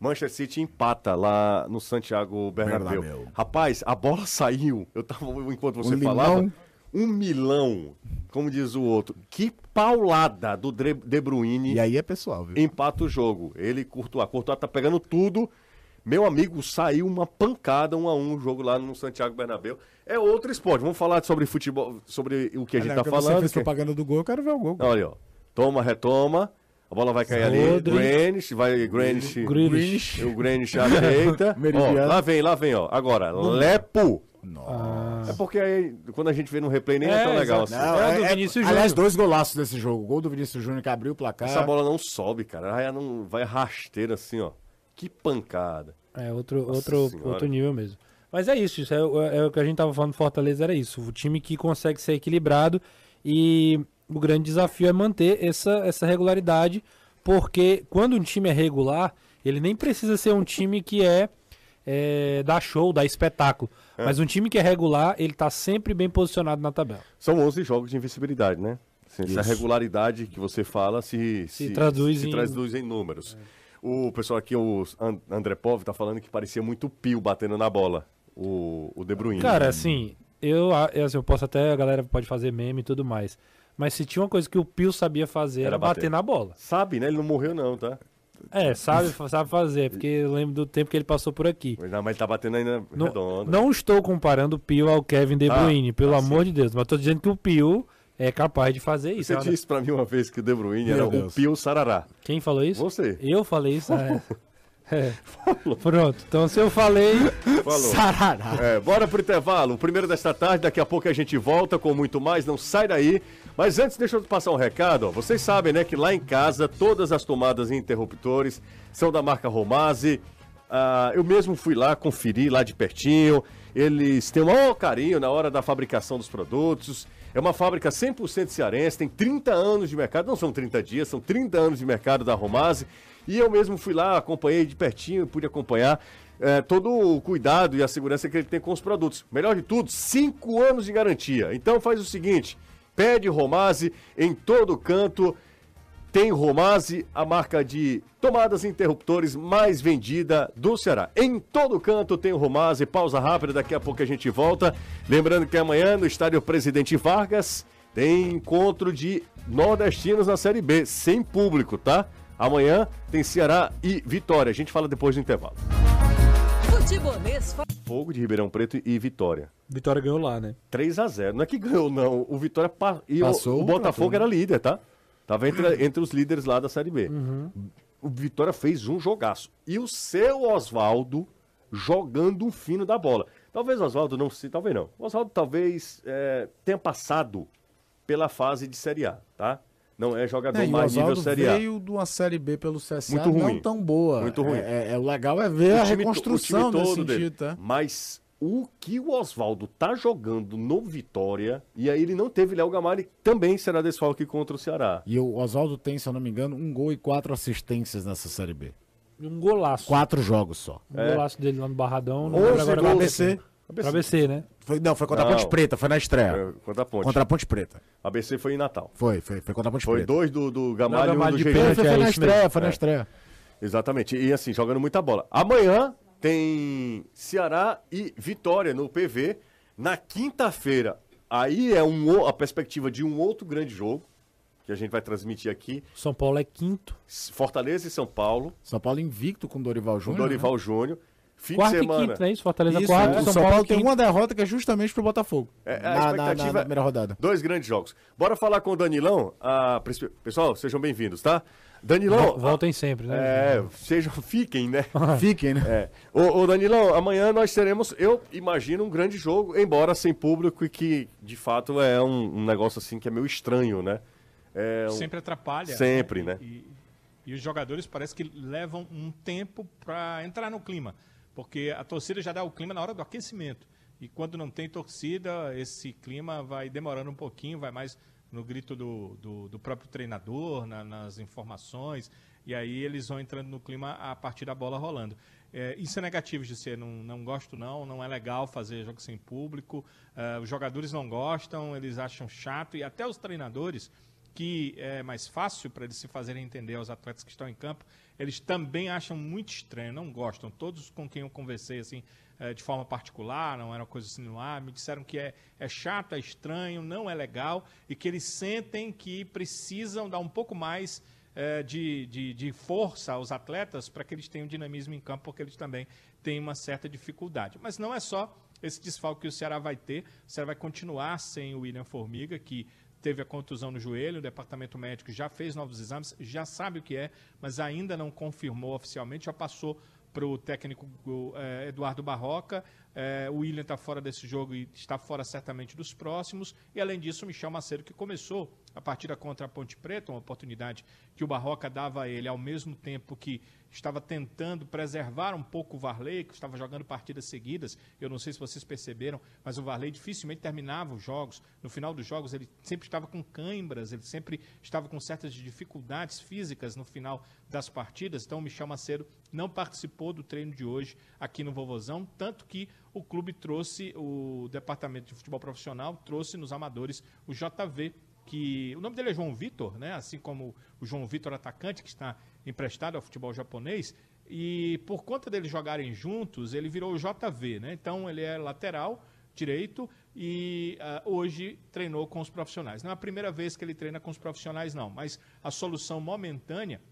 Manchester City empata lá no Santiago Bernabéu. Bernabéu. Rapaz, a bola saiu. Eu tava enquanto você Um falava. Um milão, como diz o outro. Que paulada do De Bruyne E aí é pessoal, viu? empata o jogo. Ele Courtois, Courtois tá pegando tudo. Meu amigo, saiu uma pancada um a um o jogo lá no Santiago Bernabéu. É outro esporte. Vamos falar sobre futebol, sobre o que a gente Aliás, tá quando Você falando. fez que- propaganda do gol, eu quero ver o gol. Olha, ó. Toma, retoma. A bola vai cair ali. Rodri. Greenwich, vai Greenwich. Grealish. O Greenwich ajeita. ó, Meridiano. lá vem, lá vem, ó. Agora, Lepo. Nossa. É porque aí, quando a gente vê no replay, nem é, É, tão legal assim. Não, É a do é- Vinícius é- aliás, Júnior. dois golaços desse jogo. O gol do Vinícius Júnior que abriu o placar. Essa bola não sobe, cara. Aí não vai rasteira assim, ó. Que pancada. É outro, outro, Senhora. outro nível mesmo. Mas é isso, isso é, o- é o que a gente tava falando do Fortaleza, era isso. O time que consegue ser equilibrado e o grande desafio é manter essa, essa regularidade, porque quando um time é regular, ele nem precisa ser um time que é, é dar show, dar espetáculo. Mas um time que é regular, ele tá sempre bem posicionado na tabela. São 11 jogos de invencibilidade, né? Assim, Essa regularidade que você fala se, Se traduz se em- traduz em números. O pessoal aqui, o And- André Pov, tá falando que parecia muito pio batendo na bola, o, o De Bruyne. Cara, assim, eu, assim, eu posso até, a galera pode fazer meme e tudo mais. Mas se tinha uma coisa que o Pio sabia fazer, era, Era bater. bater. na bola. Sabe, né? Ele não morreu não, tá? É, sabe, sabe fazer, porque eu lembro do tempo que ele passou por aqui. Mas, não, mas ele tá batendo ainda Não, redondo. não estou comparando o Pio ao Kevin De Ah, Bruyne, pelo ah, amor de Deus, mas estou dizendo que o Pio é capaz de fazer isso. Você Olha, disse pra mim uma vez que o De Bruyne Meu era o Deus. pio sarará. Quem falou isso? Você. Eu falei isso? É. É. Pronto, então se eu falei, Falou. Sarará. É, bora pro intervalo. O primeiro desta tarde, daqui a pouco a gente volta com muito mais, não sai daí. Mas antes, deixa eu passar um recado. Vocês sabem, né, que lá em casa todas as tomadas e interruptores são da marca Romase. Ah, eu mesmo fui lá, conferi lá de pertinho. Eles têm o maior carinho na hora da fabricação dos produtos. É uma fábrica 100% cearense, tem 30 anos de mercado, não são 30 dias, são 30 anos de mercado da Romase. E eu mesmo fui lá, acompanhei de pertinho, pude acompanhar é, todo o cuidado e a segurança que ele tem com os produtos. Melhor de tudo, 5 anos de garantia. Então faz o seguinte, pede Romase em todo canto. Tem Romase, a marca de tomadas e interruptores mais vendida do Ceará. Em todo canto tem Romase. Pausa rápida, daqui a pouco a gente volta. Lembrando que amanhã no estádio Presidente Vargas tem encontro de nordestinos na Série B, sem público, tá? Amanhã tem Ceará e Vitória. A gente fala depois do intervalo. Futebolês Fogo de Ribeirão Preto e Vitória. Vitória ganhou lá, né? 3 a 0 Não é que ganhou, não. O Vitória pa... e o- Passou o, o Botafogo era líder, tá? Tava entre, entre os líderes lá da Série B. O Vitória fez um jogaço. E o seu Oswaldo jogando um fino da bola. Talvez o Oswaldo não se. Talvez não. O Oswaldo talvez é, tenha passado pela fase de Série A, tá? Não é jogador É, o mais nível Série A. veio de uma Série B pelo CSA Muito ruim. não tão boa. Muito ruim. É, é- é- o legal é ver a time reconstrução o time nesse todo dele. sentido, tá? Mas o que o Oswaldo tá jogando no Vitória, e aí ele não teve Léo Gamalho, também será desfalque contra o Ceará. E o Oswaldo tem, se eu não me engano, um gol e quatro assistências nessa Série B. Um golaço. Quatro jogos só. Um golaço dele lá no Barradão. Não 11 lembro agora gols. qual ABC. foi. Pra ABC, né? Foi, não, foi contra Não. a Ponte Preta, foi na estreia. É, Contra a Ponte. Contra a Ponte Preta. ABC foi em Natal. Foi, foi, foi contra a Ponte Foi Preta. dois do, do Gamalho e um do pênalti. Foi, foi É na estreia, foi na É. estreia. Exatamente. E assim, jogando muita bola. Amanhã tem Ceará e Vitória no PV. Na quinta-feira, aí é um, a perspectiva de um outro grande jogo que a gente vai transmitir aqui. São Paulo é quinto. Fortaleza e São Paulo, São Paulo invicto com Dorival com Júnior. né? Dorival Júnior. Fim Quarto de e semana. quinto, não é isso? Fortaleza Isso, quarto, é. São, São Paulo, tem quinto. uma derrota que é justamente pro Botafogo. É, a na, na- na- expectativa- na primeira rodada. Dois grandes jogos. Bora falar com o Danilão. Ah, pessoal, sejam bem-vindos, tá? Danilão. Vol- Voltem sempre, né? É, sejam, fiquem, né? Fiquem, né? É. Ô, ô, Danilão, amanhã nós teremos, eu imagino, um grande jogo, embora sem público e que, de fato, é um, um negócio assim que é meio estranho, né? É um- sempre atrapalha. Sempre, né? E, e os jogadores parece que levam um tempo para entrar no clima, porque a torcida já dá o clima na hora do aquecimento. E quando não tem torcida, esse clima vai demorando um pouquinho, vai mais no grito do, do, do próprio treinador, na- nas informações, e aí eles vão entrando no clima a partir da bola rolando. É, isso é negativo de ser, não, não gosto não, não é legal fazer jogo sem público, é, os jogadores não gostam, eles acham chato, e até os treinadores, que é mais fácil para eles se fazerem entender aos atletas que estão em campo, eles também acham muito estranho, não gostam. Todos com quem eu conversei assim eh, de forma particular, não era uma coisa assim no ar, me disseram que é, é chato, é estranho, não é legal e que eles sentem que precisam dar um pouco mais eh, de, de, de força aos atletas para que eles tenham dinamismo em campo, porque eles também têm uma certa dificuldade. Mas não é só esse desfalque que o Ceará vai ter, o Ceará vai continuar sem o William Formiga, que teve a contusão no joelho, o departamento médico já fez novos exames, já sabe o que é, mas ainda não confirmou oficialmente, já passou para o técnico Eduardo Barroca. É, o William está fora desse jogo e está fora certamente dos próximos. E além disso, o Michel Macedo, que começou a partida contra a Ponte Preta, uma oportunidade que o Barroca dava a ele ao mesmo tempo que estava tentando preservar um pouco o Varley, que estava jogando partidas seguidas. Eu não sei se vocês perceberam, mas o Varley dificilmente terminava os jogos. No final dos jogos, ele sempre estava com cãibras, ele sempre estava com certas dificuldades físicas no final das partidas. Então, o Michel Macedo não participou do treino de hoje aqui no Vovozão, tanto que o clube trouxe, o departamento de futebol profissional trouxe nos amadores o JV, que o nome dele é João Vitor, né? Assim como o João Vitor atacante que está emprestado ao futebol japonês. E por conta deles jogarem juntos, ele virou o JV, né? Então ele é lateral direito e uh, hoje treinou com os profissionais. Não é a primeira vez que ele treina com os profissionais, não, mas a solução momentânea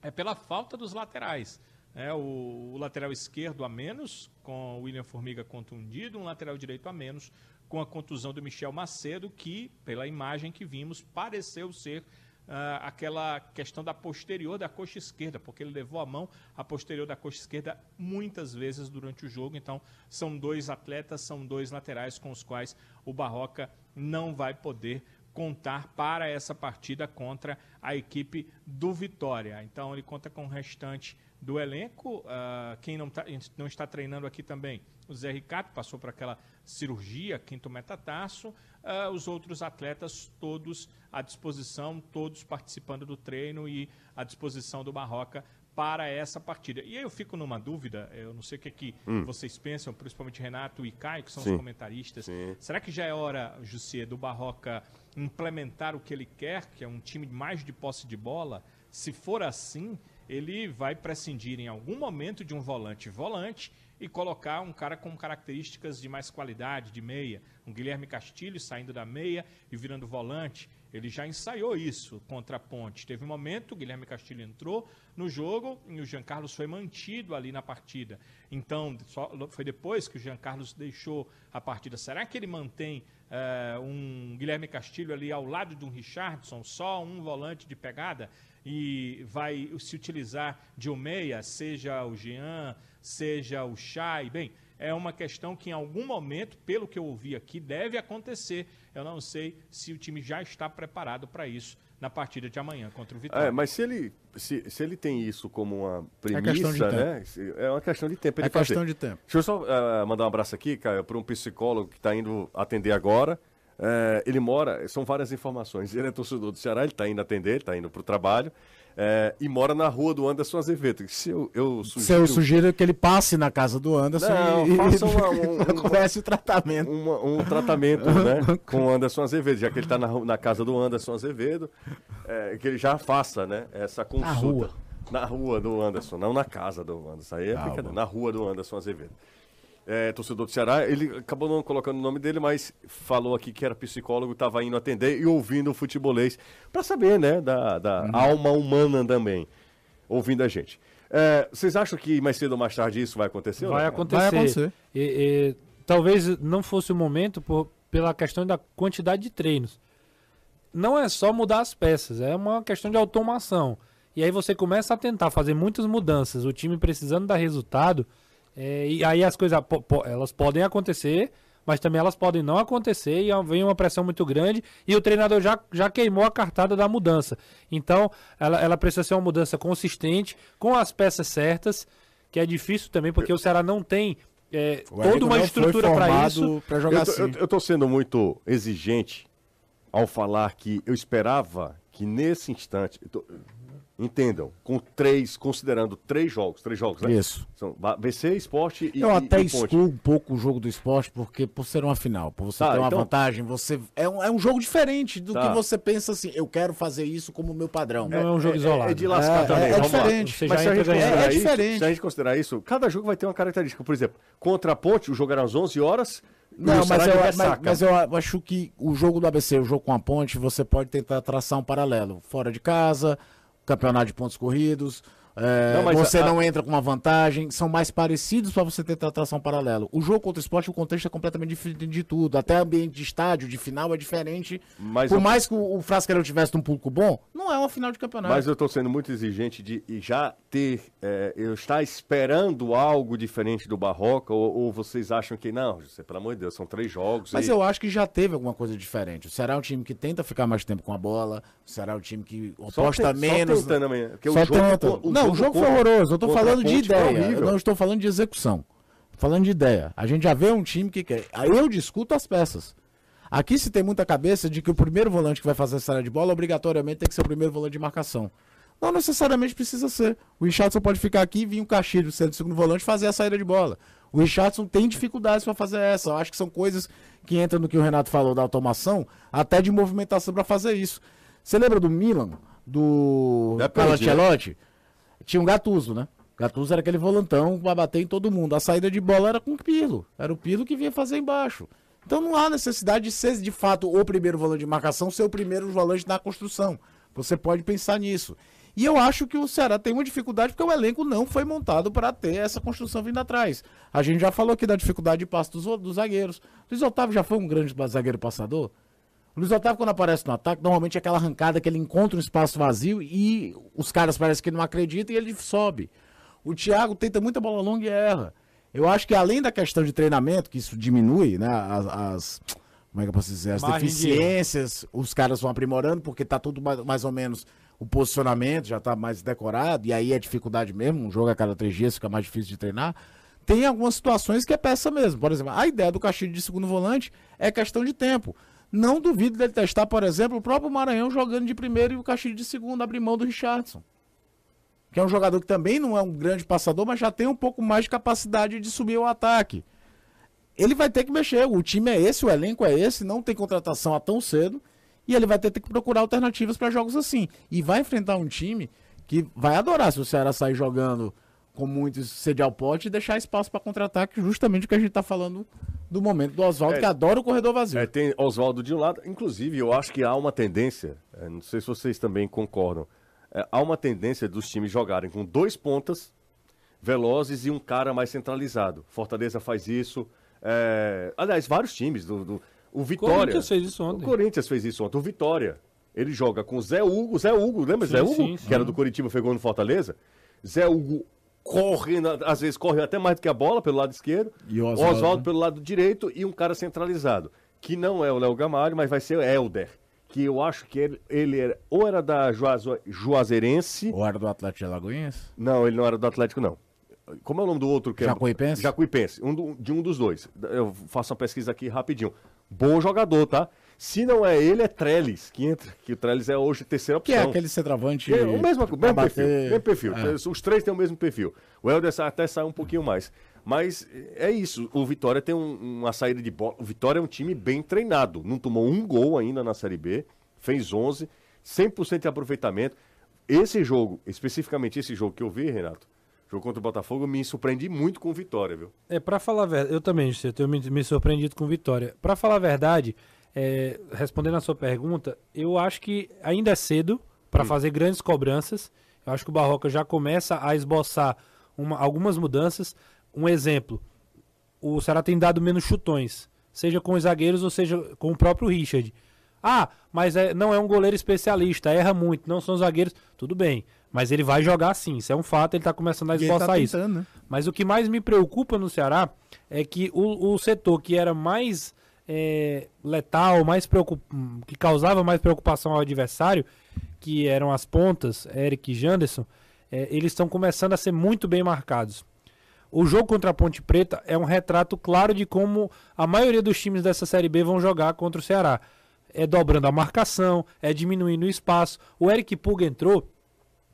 é pela falta dos laterais. É, o, o, lateral esquerdo a menos, com o William Formiga contundido, um lateral direito a menos, com a contusão do Michel Macedo, que, pela imagem que vimos, pareceu ser Uh, aquela questão da posterior da coxa esquerda, porque ele levou a mão a posterior da coxa esquerda muitas vezes durante o jogo. Então, são dois atletas, são dois laterais com os quais o Barroca não vai poder contar para essa partida contra a equipe do Vitória. Então, ele conta com o restante do elenco. Uh, quem não, tá, não está treinando aqui também, o Zé Ricardo passou por aquela cirurgia, quinto metatarso. Uh, os outros atletas todos à disposição, todos participando do treino e à disposição do Barroca para essa partida. E aí eu fico numa dúvida, eu não sei o que, é que hum. vocês pensam, principalmente Renato e Caio, que são Sim. os comentaristas. Sim. Será que já é hora, Jussier, do Barroca implementar o que ele quer, que é um time mais de posse de bola? Se for assim, ele vai prescindir em algum momento de um volante-volante e colocar um cara com características de mais qualidade, de meia. Um Guilherme Castilho saindo da meia e virando volante. Ele já ensaiou isso contra a Ponte. Teve um momento, o Guilherme Castilho entrou no jogo e o Jean Carlos foi mantido ali na partida. Então, foi depois que o Jean Carlos deixou a partida. Será que ele mantém uh, um Guilherme Castilho ali ao lado de um Richardson, só um volante de pegada? E vai se utilizar de um meia, seja o Jean, seja o Chay? Bem, é uma questão que em algum momento, pelo que eu ouvi aqui, deve acontecer. Eu não sei se o time já está preparado para isso na partida de amanhã contra o Vitória. É, mas se ele, se, se ele tem isso como uma premissa, é né? É uma questão de tempo. é questão fazer. de tempo. Deixa eu só uh, mandar um abraço aqui, Caio, para um psicólogo que está indo atender agora. Uh, ele mora, são várias informações. Ele é torcedor do Ceará, ele está indo atender, está indo para o trabalho. É, e mora na rua do Anderson Azevedo. Se eu, eu sugiro... Se eu sugiro que ele passe na casa do Anderson Não, e, faça uma, um, comece o tratamento. Uma, um tratamento né, com o Anderson Azevedo, já que ele está na, na, casa do Anderson Azevedo, é, que ele já faça né, essa consulta. Na rua. Na rua do Anderson, não na casa do Anderson. Aí é ah, na rua do Anderson Azevedo é, torcedor do Ceará, ele acabou não colocando o nome dele, mas falou aqui que era psicólogo, estava indo atender e ouvindo o futebolês, para saber, né, da, da uhum. alma humana também, ouvindo a gente. É, vocês acham que mais cedo ou mais tarde isso vai acontecer? Vai acontecer. Vai acontecer. E, e, talvez não fosse o momento por, pela questão da quantidade de treinos. Não é só mudar as peças, é uma questão de automação. E aí você começa a tentar fazer muitas mudanças, o time precisando dar resultado é, e aí as coisas po, po, elas podem acontecer, mas também elas podem não acontecer e vem uma pressão muito grande e o treinador já, já queimou a cartada da mudança. Então ela, ela precisa ser uma mudança consistente, com as peças certas, que é difícil também, porque o Ceará não tem é, toda uma estrutura para isso. Pra jogar eu, assim. eu, eu tô sendo muito exigente ao falar que eu esperava que nesse instante. Tô, Entendam, com três, considerando três jogos, três jogos, né? Isso. São BC, esporte e Eu até e excluo um pouco o jogo do esporte, porque por ser uma final, por você tá, ter uma então... vantagem, você é um, é um jogo diferente do tá. que você pensa assim, eu quero fazer isso como meu padrão. Não é, é um jogo é, isolado. É, de lascar é, também. É, é diferente. Mas se a, gente é, diferente. se a gente considerar isso, cada jogo vai ter uma característica. Por exemplo, contra a Ponte, o jogo era às 11 horas, não, mas eu, mas, mas eu, acho que o jogo do ABC, o jogo com a ponte, você pode tentar traçar um paralelo. Fora de casa, campeonato de pontos corridos, É, não, você a... não entra com uma vantagem, são mais parecidos para você ter tratração paralelo. O jogo contra o esporte, o contexto é completamente diferente de tudo. Até ambiente de estádio, de final é diferente. Mas Por eu... mais que o, o Frasqueirão tivesse um público bom, não é uma final de campeonato. Mas eu estou sendo muito exigente de já ter, é, eu estar esperando algo diferente do Barroca, ou, ou, vocês acham que não, José, pelo amor de Deus, são três jogos. Mas e... eu acho que já teve alguma coisa diferente. O Ceará é um time que tenta ficar mais tempo com a bola, o Ceará é um time que oposta menos. Só tentando amanhã. Só o jogo, tenta. O, não, não, o jogo foi horroroso. Eu tô falando de ideia. Eu não estou falando de execução. falando de ideia. A gente já vê um time que quer. Aí eu discuto as peças. Aqui se tem muita cabeça de que o primeiro volante que vai fazer essa área de bola obrigatoriamente tem que ser o primeiro volante de marcação. Não necessariamente precisa ser. O Richardson pode ficar aqui e vir um Castilho sendo segundo volante fazer a saída de bola. O Richardson tem dificuldades para fazer essa. Eu acho que são coisas que entram no que o Renato falou da automação, até de movimentação para fazer isso. Você lembra do Milan, do Carlo Ancelotti? Tinha um Gattuso, né? Gattuso era aquele volantão para bater em todo mundo. A saída de bola era com o Pilo. Era o Pilo que vinha fazer embaixo. Então não há necessidade de ser, de fato, o primeiro volante de marcação, ser o primeiro volante na construção. Você pode pensar nisso. E eu acho que o Ceará tem uma dificuldade porque o elenco não foi montado para ter essa construção vindo atrás. A gente já falou aqui da dificuldade de passe dos, dos zagueiros. Luiz Otávio já foi um grande zagueiro passador? O Luiz Otávio, quando aparece no ataque, normalmente é aquela arrancada que ele encontra um espaço vazio e os caras parecem que não acreditam e ele sobe. O Thiago tenta muita bola longa e erra. Eu acho que além da questão de treinamento, que isso diminui, né? As. as como é que eu posso dizer? As deficiências, de... os caras vão aprimorando, porque tá tudo mais, mais ou menos. O posicionamento já tá mais decorado, e aí é dificuldade mesmo. Um jogo a cada três dias fica mais difícil de treinar. Tem algumas situações que é peça mesmo. Por exemplo, a ideia do Castilho de segundo volante é questão de tempo. Não duvido dele testar, por exemplo, o próprio Maranhão jogando de primeiro e o Castilho de segundo abrir mão do Richardson. Que é um jogador que também não é um grande passador, mas já tem um pouco mais de capacidade de subir o ataque. Ele vai ter que mexer. O time é esse, o elenco é esse, não tem contratação a tão cedo. E ele vai ter que procurar alternativas para jogos assim. E vai enfrentar um time que vai adorar se o Ceará sair jogando com muito sede ao pote e deixar espaço para contra-ataque, justamente o que a gente está falando do momento do Oswaldo, é, que adora o corredor vazio. É, tem Oswaldo de um lado, inclusive eu acho que há uma tendência, é, não sei se vocês também concordam, é, há uma tendência dos times jogarem com dois pontas velozes e um cara mais centralizado. Fortaleza faz isso, é, aliás, vários times, do, do o Vitória. O Corinthians fez isso ontem. O Corinthians fez isso ontem, o Vitória. Ele joga com Zé Hugo, Zé Hugo, lembra sim, Zé Hugo? Sim, sim. Que era do Curitiba, gol no Fortaleza. Zé Hugo corre, às vezes corre até mais do que a bola pelo lado esquerdo, e Oswaldo, Oswaldo né? pelo lado direito e um cara centralizado, que não é o Léo Gamalho, mas vai ser o Helder, que eu acho que ele, ele era, ou era da Juazo, Juazeirense... Ou era do Atlético de Alagoinhas? Não, ele não era do Atlético, não. Como é o nome do outro? Que é, Jacuipense? Jacuipense, um do, de um dos dois. Eu faço uma pesquisa aqui rapidinho. Bom jogador, tá? Se não é ele, é Trellis, que entra. Que o Trellis é hoje a terceira opção. Que é aquele centroavante. É, o mesmo, mesmo perfil. Mesmo perfil. É. Os três têm o mesmo perfil. O Helder até sai um pouquinho mais. Mas é isso. O Vitória tem um, uma saída de bola. O Vitória é um time bem treinado. Não tomou um gol ainda na Série B. Fez 11. 100% de aproveitamento. Esse jogo, especificamente esse jogo que eu vi, Renato, jogo contra o Botafogo, me surpreendi muito com o Vitória, viu? É, para falar a verdade, eu também, eu tenho me, me surpreendido com o Vitória. Para falar a verdade, é, respondendo a sua pergunta, eu acho que ainda é cedo para hum. fazer grandes cobranças. Eu acho que o Barroca já começa a esboçar uma, algumas mudanças. Um exemplo, o Ceará tem dado menos chutões, seja com os zagueiros ou seja com o próprio Richard. Ah, mas é, não é um goleiro especialista, erra muito, não são zagueiros. Tudo bem, mas ele vai jogar sim, isso é um fato, ele está começando a esboçar tá isso. Né? Mas o que mais me preocupa no Ceará é que o, o setor que era mais é, letal, mais que causava mais preocupação ao adversário, que eram as pontas, Eric e Janderson, é, eles estão começando a ser muito bem marcados. O jogo contra a Ponte Preta é um retrato claro de como a maioria dos times dessa Série B vão jogar contra o Ceará. É dobrando a marcação, é diminuindo o espaço. O Eric Pulga entrou.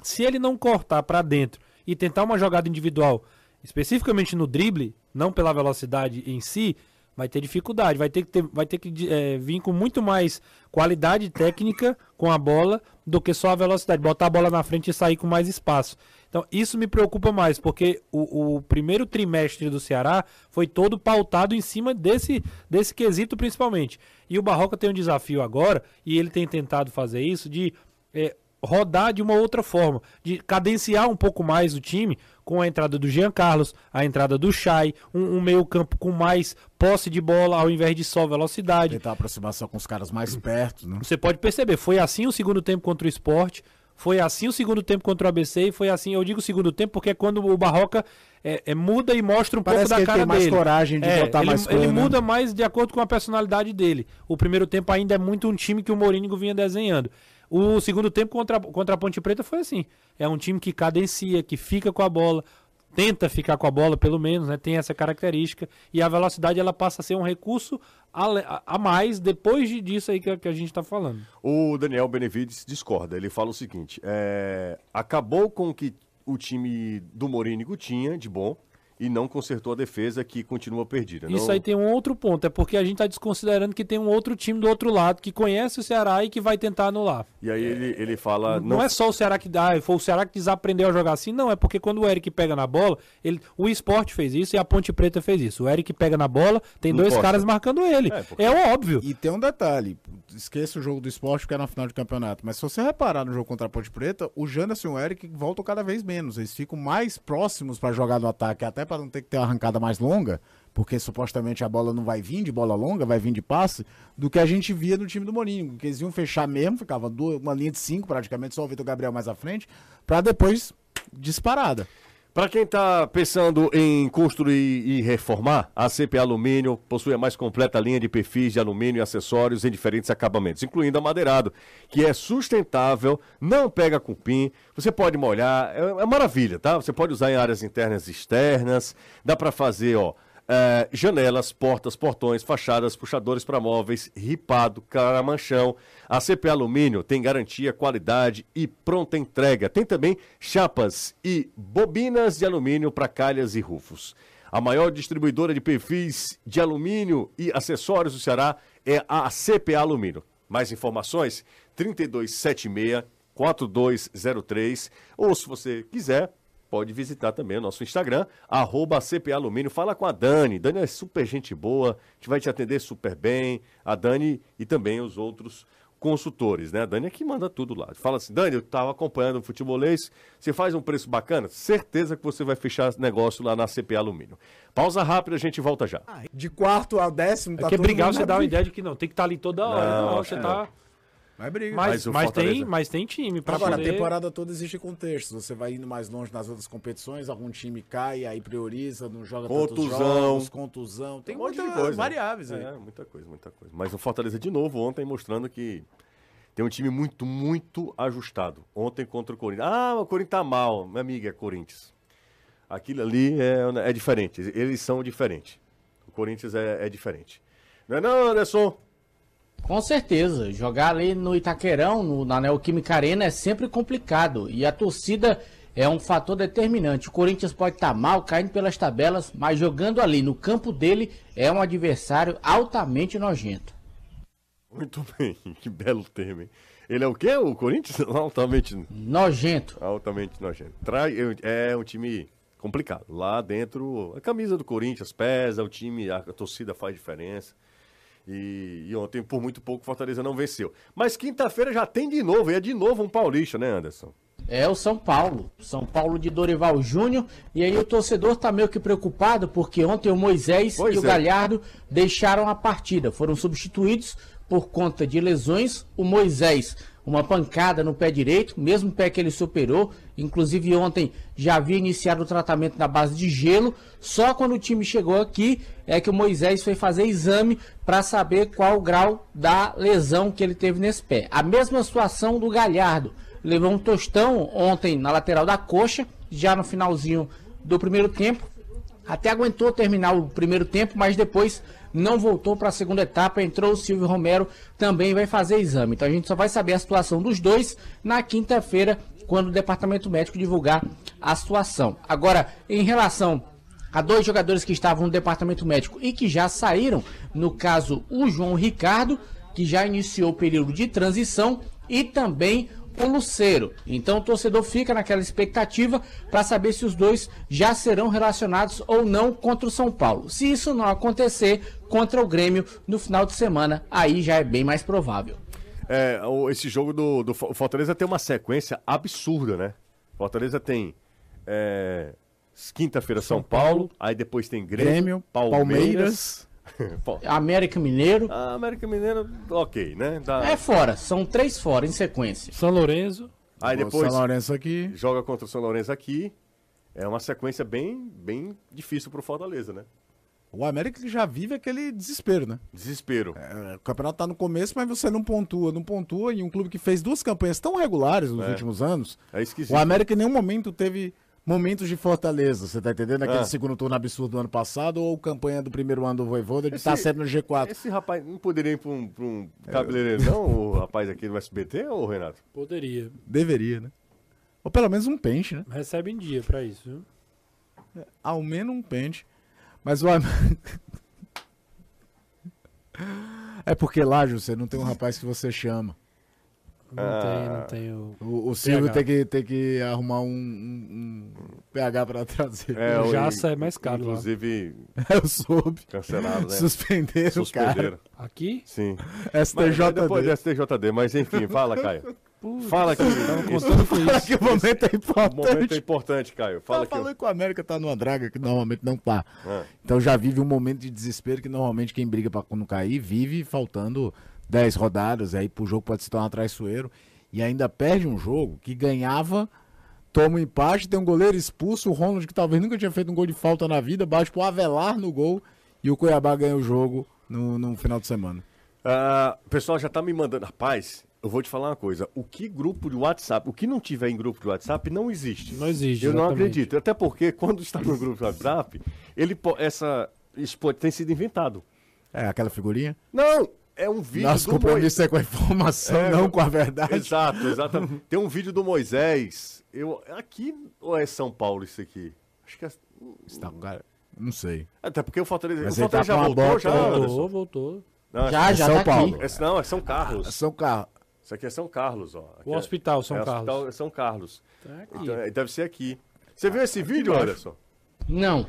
Se ele não cortar para dentro e tentar uma jogada individual, especificamente no drible, não pela velocidade em si, vai ter dificuldade, vai ter que, ter, vai ter que é, vir com muito mais qualidade técnica com a bola do que só a velocidade, botar a bola na frente e sair com mais espaço. Então isso me preocupa mais, porque o, o primeiro trimestre do Ceará foi todo pautado em cima desse, desse quesito principalmente. E o Barroca tem um desafio agora, e ele tem tentado fazer isso, de é, rodar de uma outra forma, de cadenciar um pouco mais o time com a entrada do Jean Carlos, a entrada do Chay, um, um meio-campo com mais posse de bola ao invés de só velocidade. Tentar aproximação com os caras mais perto, né? Você pode perceber, foi assim o segundo tempo contra o esporte, foi assim o segundo tempo contra o ABC e foi assim, eu digo segundo tempo porque é quando o Barroca é, é, muda e mostra um Parece pouco da cara tem mais dele. coragem de É, botar ele, mais ele cor, né? muda mais de acordo com a personalidade dele. O primeiro tempo ainda é muito um time que o Mourinho vinha desenhando. O segundo tempo contra, contra a Ponte Preta foi assim. É um time que cadencia, que fica com a bola, tenta ficar com a bola pelo menos, né? Tem essa característica e a velocidade ela passa a ser um recurso a, a- mais depois de- disso aí que, a- que a gente está falando. O Daniel Benevides discorda. Ele fala o seguinte: é, acabou com o que o time do Morínigo tinha de bom e não consertou a defesa que continua perdida. Isso Não- aí tem um outro ponto, é porque a gente está desconsiderando que tem um outro time do outro lado que conhece o Ceará e que vai tentar anular. E aí ele, ele fala. Não, é só o Ceará que dá, foi o Ceará que desaprendeu a jogar assim, não, é porque quando o Eric pega na bola, ele, o esporte fez isso e a Ponte Preta fez isso. O Eric pega na bola, tem dois Encosta. caras marcando ele. É, É, porque- óbvio. E tem um detalhe, esqueça o jogo do esporte porque é na final de campeonato, mas se você reparar no jogo contra a Ponte Preta, o Janderson e o Eric voltam cada vez menos, eles ficam mais próximos para jogar no ataque, até para não ter que ter uma arrancada mais longa, porque supostamente a bola não vai vir de bola longa, vai vir de passe, do que a gente via no time do Morinho, que eles iam fechar mesmo, ficava duas, uma linha de cinco praticamente, só o Vitor Gabriel mais à frente, para depois disparada. Para quem está pensando em construir e reformar, a CP Alumínio possui a mais completa linha de perfis de alumínio e acessórios em diferentes acabamentos, incluindo amadeirado, que é sustentável, não pega cupim, você pode molhar, é, é maravilha, tá? Você pode usar em áreas internas e externas, dá para fazer, ó, é, janelas, portas, portões, fachadas, puxadores para móveis, ripado, caramanchão. A CP Alumínio tem garantia, qualidade e pronta entrega. Tem também chapas e bobinas de alumínio para calhas e rufos. A maior distribuidora de perfis de alumínio e acessórios do Ceará é a CP Alumínio. Mais informações? 3276 4203 ou se você quiser, pode visitar também o nosso Instagram, arroba CPA Alumínio. Fala com a Dani. Dani é super gente boa, a gente vai te atender super bem. A Dani e também os outros consultores, né? A Dani é que manda tudo lá. Fala assim, Dani, eu estava acompanhando o futebolês, você faz um preço bacana? Certeza que você vai fechar negócio lá na CPA Alumínio. Pausa rápida, a gente volta já. De quarto ao décimo, É tá que todo brigar mundo você dá uma ideia de que não, tem que estar ali toda hora. Não, Não, você é. tá. Vai briga. Mas, Mas o mas, tem, mas tem time pra Agora, poder... a temporada toda existe contexto. Você vai indo mais longe nas outras competições, algum time cai, aí prioriza, não joga tantos Contusão. jogos, contusão. Tem Um monte de muitas coisa. variáveis aí. É, muita coisa, muita coisa. Mas o Fortaleza de novo ontem mostrando que tem um time muito, muito ajustado. Ontem contra o Corinthians. Ah, o Corinthians tá mal. Minha amiga é Corinthians. Aquilo ali é, é diferente. Eles são diferentes. O Corinthians é, é diferente. Não é não, Anderson? Com certeza, jogar ali no Itaquerão, no, na Neoquímica Arena é sempre complicado e a torcida é um fator determinante. O Corinthians pode estar mal, caindo pelas tabelas, mas jogando ali no campo dele é um adversário altamente nojento. Muito bem, que belo termo, hein? Ele é o quê? O Corinthians? Altamente, Nojento. altamente nojento. Trai, é um time complicado. Lá dentro, a camisa do Corinthians pesa, o time, a torcida faz diferença. E, e ontem, por muito pouco, o Fortaleza não venceu. Mas quinta-feira já tem de novo, e é de novo um paulista, né, Anderson? É o São Paulo. São Paulo de Dorival Júnior. E aí o torcedor tá meio que preocupado porque ontem o Moisés Pois e o é. Galhardo deixaram a partida. Foram substituídos por conta de lesões. O Moisés, uma pancada no pé direito, mesmo pé que ele superou. Inclusive ontem já havia iniciado o tratamento na base de gelo. Só quando o time chegou aqui é que o Moisés foi fazer exame para saber qual o grau da lesão que ele teve nesse pé. A mesma situação do Galhardo levou um tostão ontem na lateral da coxa, já no finalzinho do primeiro tempo. Até aguentou terminar o primeiro tempo, mas depois não voltou para a segunda etapa. Entrou o Silvio Romero, também vai fazer exame. Então a gente só vai saber a situação dos dois na quinta-feira, quando o departamento médico divulgar a situação. Agora, em relação a dois jogadores que estavam no departamento médico e que já saíram, no caso o João Ricardo, que já iniciou o período de transição, e também o Luceiro. Então o torcedor fica naquela expectativa para saber se os dois já serão relacionados ou não contra o São Paulo. Se isso não acontecer contra o Grêmio no final de semana, aí já é bem mais provável. É, esse jogo do, do Fortaleza tem uma sequência absurda, né? Fortaleza tem é, quinta-feira São, São Paulo, Paulo, aí depois tem Grêmio, Grêmio Palmeiras. Palmeiras. América Mineiro. Ah, América Mineiro, ok, né? Dá... É fora, são três fora em sequência. São Lourenço. Aí depois São Lourenço aqui. joga contra o São Lourenço aqui. É uma sequência bem, bem difícil pro Fortaleza, né? O América que já vive aquele desespero, né? Desespero. É, o campeonato tá no começo, mas você não pontua, não pontua. E um clube que fez duas campanhas tão regulares nos é. últimos anos. É esquisito. O América em nenhum momento teve momentos de fortaleza, você tá entendendo? Aquele ah. segundo turno absurdo do ano passado ou campanha do primeiro ano do Voivoda de estar tá sempre no G4. Esse rapaz não poderia ir para um, pra um cabeleireiro, não, o rapaz aqui do SBT, ou Renato? Poderia. Deveria, né? Ou pelo menos um pente, né? Recebe em dia para isso, viu? É, ao menos um pente. Mas o É porque lá, José, não tem um rapaz que você chama. Não ah, tem, não tem o. O, o Silvio tem que, tem que arrumar um, um, um PH pra trazer. É, o Jaça é mais caro. Inclusive. Lá. Eu soube. Cancelado, né? Suspenderam, Suspenderam. cara. Aqui? Sim. STJD. depois do STJD, mas enfim, fala, Caio. Fala que, fala que o momento é importante. O momento é importante, Caio. Fala eu falei que o América tá numa draga que normalmente não tá. É. Então já vive um momento de desespero que normalmente quem briga para não cair vive faltando 10 rodadas, aí pro jogo pode se tornar traiçoeiro. E ainda perde um jogo que ganhava, toma um empate, tem um goleiro expulso, o Ronald, que talvez nunca tinha feito um gol de falta na vida, bate pro Avelar no gol e o Cuiabá ganha o jogo no, no final de semana. Uh, o pessoal já tá me mandando. Rapaz, eu vou te falar uma coisa. O que grupo de WhatsApp, o que não tiver em grupo de WhatsApp, não existe. Não existe. Eu exatamente. não acredito. Até porque quando está no grupo de WhatsApp, ele, essa, isso pode ter sido inventado. É aquela figurinha? Não, é um vídeo Nosso do compromisso Moisés. é com a informação, é, não com a verdade. Exato, exatamente. Tem um vídeo do Moisés. Eu, aqui ou é São Paulo isso aqui? Acho que é. Está, cara, não sei. Até porque o Fortaleza, Mas o Fortaleza tá já voltou, bota, já? Voltou, voltou. Não, já, é já, São tá Paulo. Aqui. Esse, não, é São Carlos. É São Carlos. Isso aqui é São Carlos, ó. Aqui o hospital São é, Carlos. Hospital São Carlos. Tá então, deve ser aqui. Você viu esse vídeo, Anderson? Não.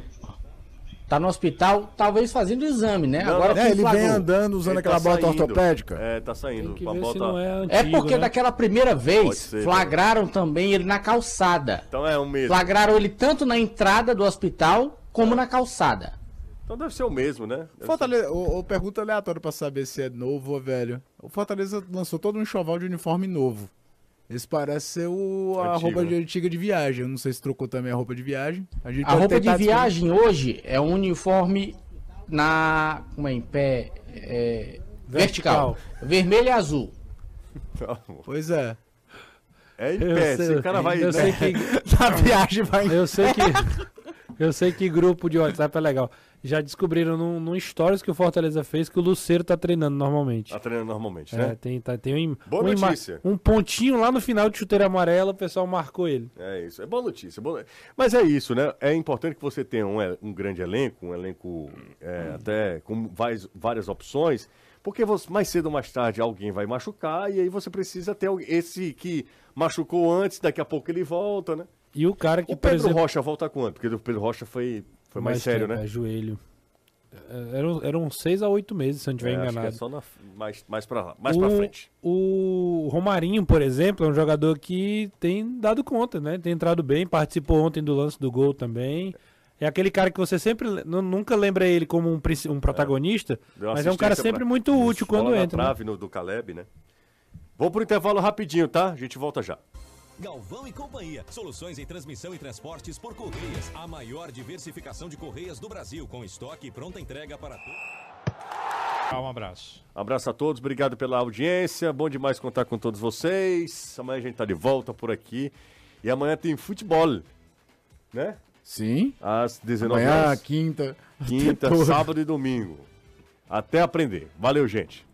Tá no hospital, talvez fazendo exame, né? Não, Agora é, ele vem andando usando ele aquela tá bota saindo. ortopédica. É, tá saindo. Tem que bota... é, antigo, é, porque né? daquela primeira vez ser, flagraram né? também ele na calçada. Então é o mesmo. Flagraram ele tanto na entrada do hospital como é. na calçada. Então deve ser o mesmo, né? Fortaleza, o, o, pergunta aleatória pra saber se é novo ou velho. O Fortaleza lançou todo um enxoval de uniforme novo. Esse parece ser o, a Antigo, roupa né? de, antiga de viagem. Eu não sei se trocou também a roupa de viagem. A, a roupa de viagem hoje é um uniforme na. Como é? Em pé. É, vertical. vertical. Vermelho e azul. Pois é. É em pé. Sei, Esse cara vai. Eu sei que. Na viagem vai. Eu sei que. Eu sei que grupo de WhatsApp é legal já descobriram num, num stories que o Fortaleza fez que o Luceiro tá treinando normalmente. Tá treinando normalmente, né? É, tem, tá, tem um, boa um, notícia. um pontinho lá no final de chuteira amarela, o pessoal marcou ele. É isso, é boa notícia. Boa... Mas é isso, né? É importante que você tenha um, um grande elenco, um elenco é, até com várias, várias opções, porque você, mais cedo ou mais tarde alguém vai machucar e aí você precisa ter esse que machucou antes, daqui a pouco ele volta, né? E o cara que, o Pedro exemplo... Rocha volta quando? Porque o Pedro Rocha foi foi mais, mais sério, tempo, né? É, joelho. É, eram, eram seis a oito meses, se eu não estiver é, enganado. Acho que é só na, mais, mais, pra, mais o, pra frente. O Romarinho, por exemplo, é um jogador que tem dado conta, né? Tem entrado bem, participou ontem do lance do gol também. É aquele cara que você sempre nunca lembra ele como um, um protagonista, é. mas é um cara sempre pra, muito útil quando entra. Na trave né? do Caleb, né? Vou pro intervalo rapidinho, tá? A gente volta já. Galvão e Companhia. Soluções em transmissão e transportes por Correias. A maior diversificação de Correias do Brasil, com estoque e pronta entrega para todos. Um abraço. abraço a todos, obrigado pela audiência. Bom demais contar com todos vocês. Amanhã a gente tá de volta por aqui. E amanhã tem futebol, né? Sim. Às 19 amanhã, quinta. Quinta, sábado e domingo. Até aprender. Valeu, gente.